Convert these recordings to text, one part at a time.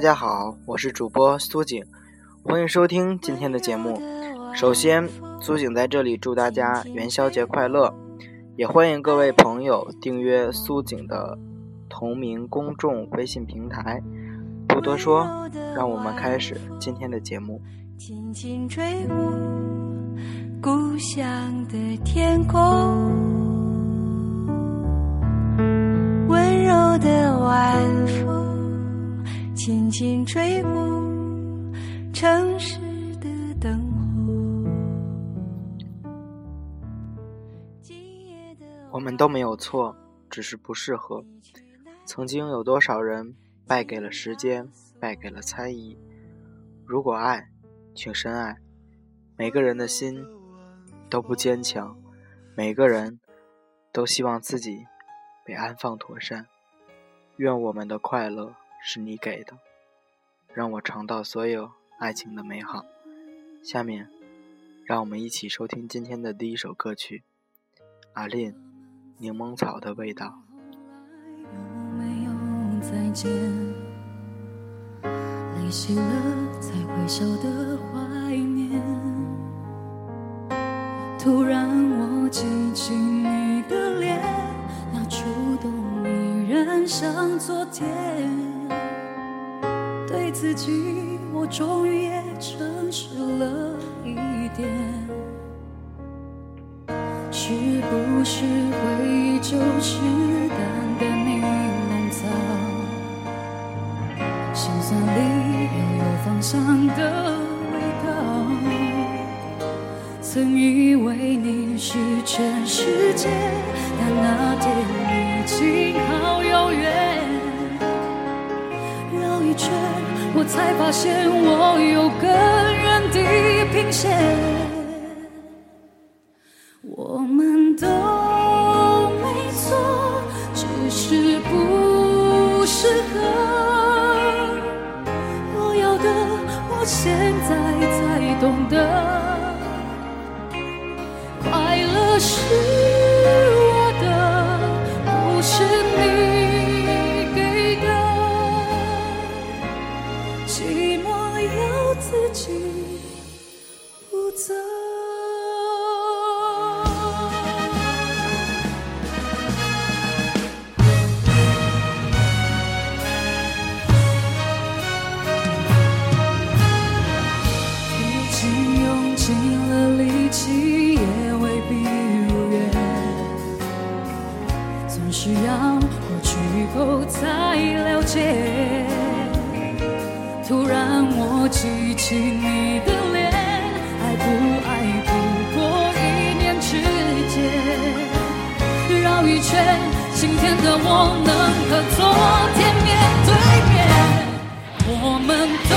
大家好，我是主播苏景，欢迎收听今天的节目。首先，苏景在这里祝大家元宵节快乐，也欢迎各位朋友订阅苏景的同名公众微信平台。不多说，让我们开始今天的节目。轻轻吹过故乡的天空，温柔的晚风。轻轻吹过城市的灯火。我们都没有错，只是不适合。曾经有多少人败给了时间，败给了猜疑。如果爱，请深爱。每个人的心都不坚强，每个人都希望自己被安放妥善。愿我们的快乐。是你给的，让我尝到所有爱情的美好。下面，让我们一起收听今天的第一首歌曲，《阿令柠檬草的味道》。累积了才会晓得怀念。突然我记起你的脸，那触动依然像昨天。自己，我终于也诚实了一点。是不是回忆就是淡淡柠檬草？心酸里又有芳香的味道。曾以为你是全世界，但那天已经好遥远。绕一圈。我才发现，我有更远地平线。我们都没错，只是不适合。我要的，我现在才懂得，快乐是。才了解，突然我记起你的脸，爱不爱不过一念之间。绕一圈，今天的我能和昨天面对面。我们都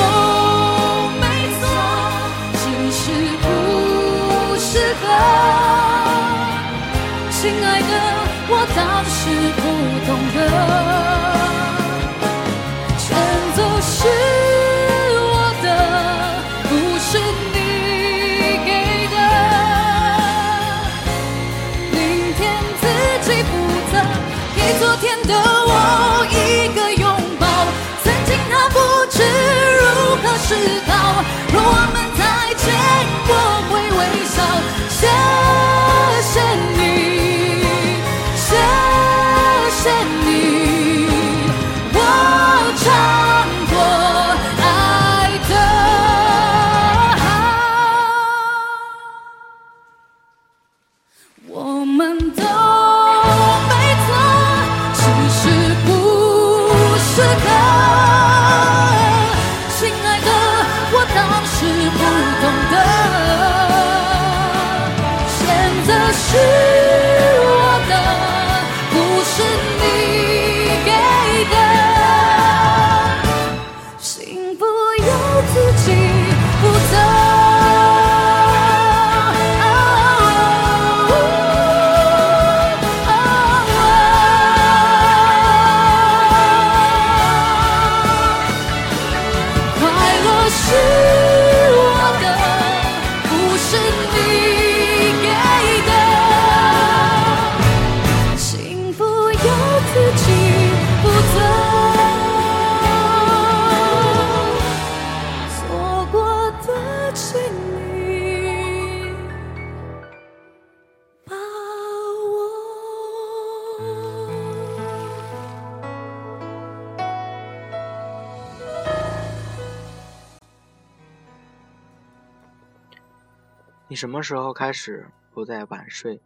你什么时候开始不再晚睡，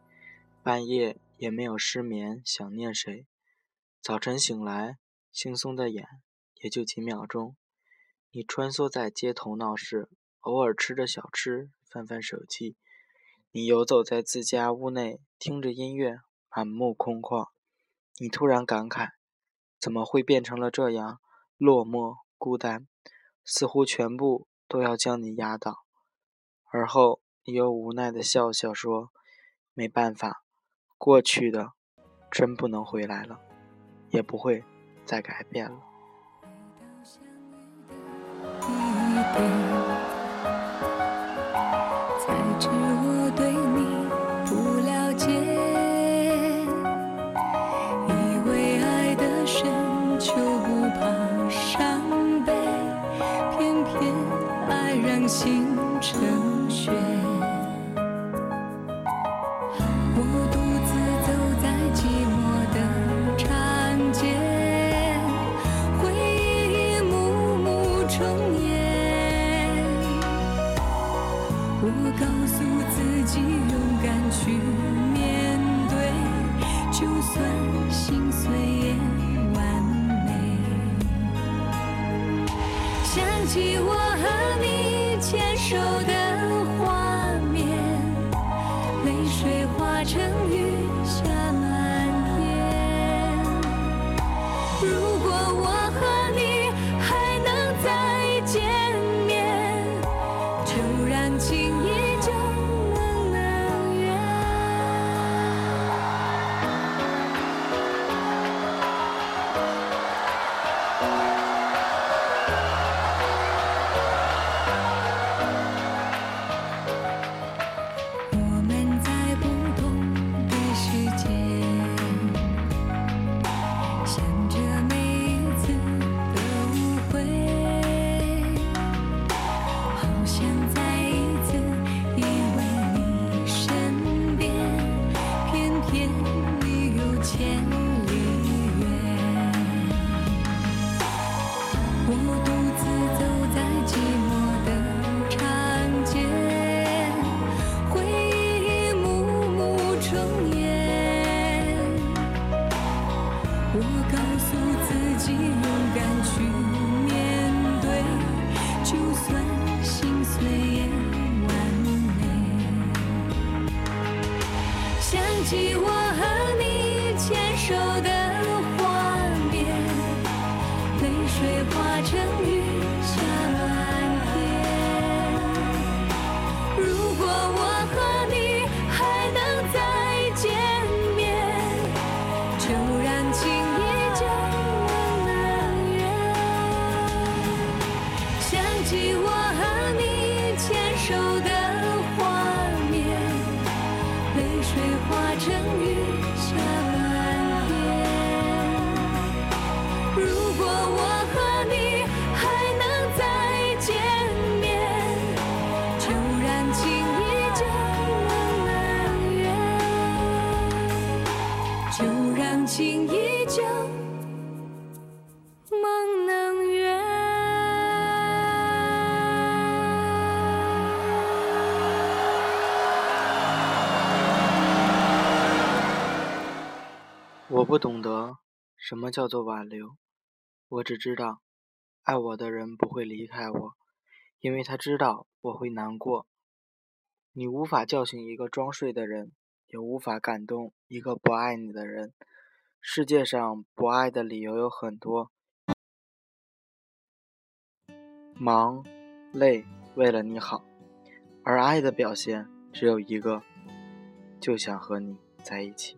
半夜也没有失眠，想念谁？早晨醒来，惺忪的眼也就几秒钟。你穿梭在街头闹市，偶尔吃着小吃，翻翻手机。你游走在自家屋内，听着音乐，满目空旷。你突然感慨，怎么会变成了这样落寞孤单？似乎全部都要将你压倒。而后，又无奈的笑笑说：“没办法，过去的真不能回来了，也不会再改变了。”化成雨下水化成雨下我不懂得什么叫做挽留，我只知道，爱我的人不会离开我，因为他知道我会难过。你无法叫醒一个装睡的人，也无法感动一个不爱你的人。世界上不爱的理由有很多，忙、累，为了你好；而爱的表现只有一个，就想和你在一起。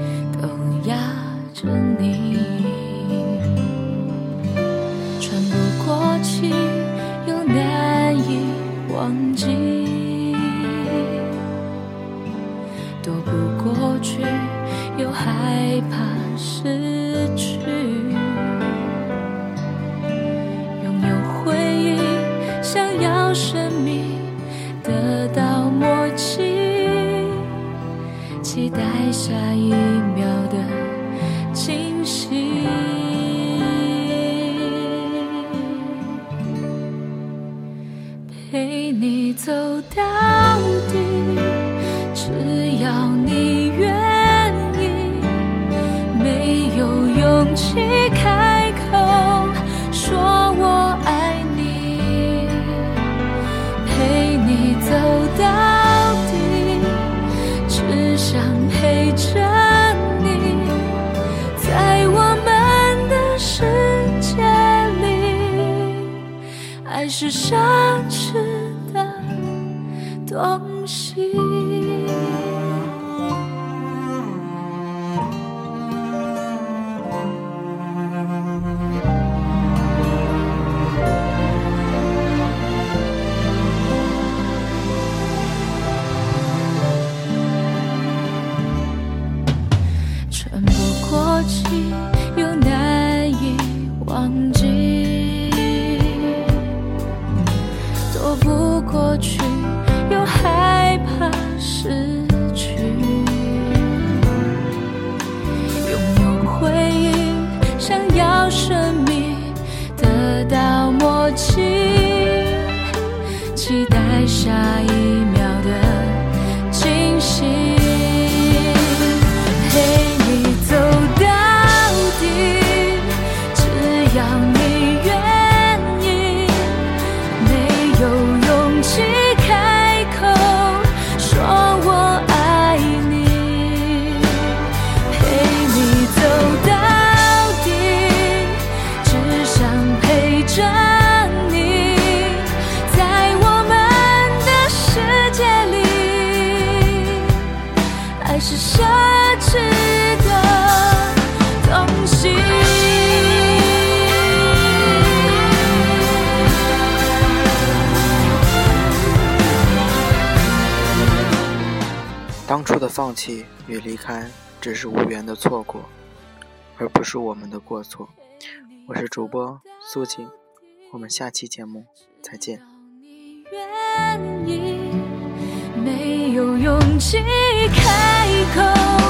着你，喘不过气，你走到底，只要你愿意。没有勇气开口说我爱你，陪你走到底。只想陪着你，在我们的世界里，爱是奢喘不过气，又难以忘记，躲不过去，放弃与离开，只是无缘的错过，而不是我们的过错。我是主播苏锦，我们下期节目再见。没有勇气开口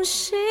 东西。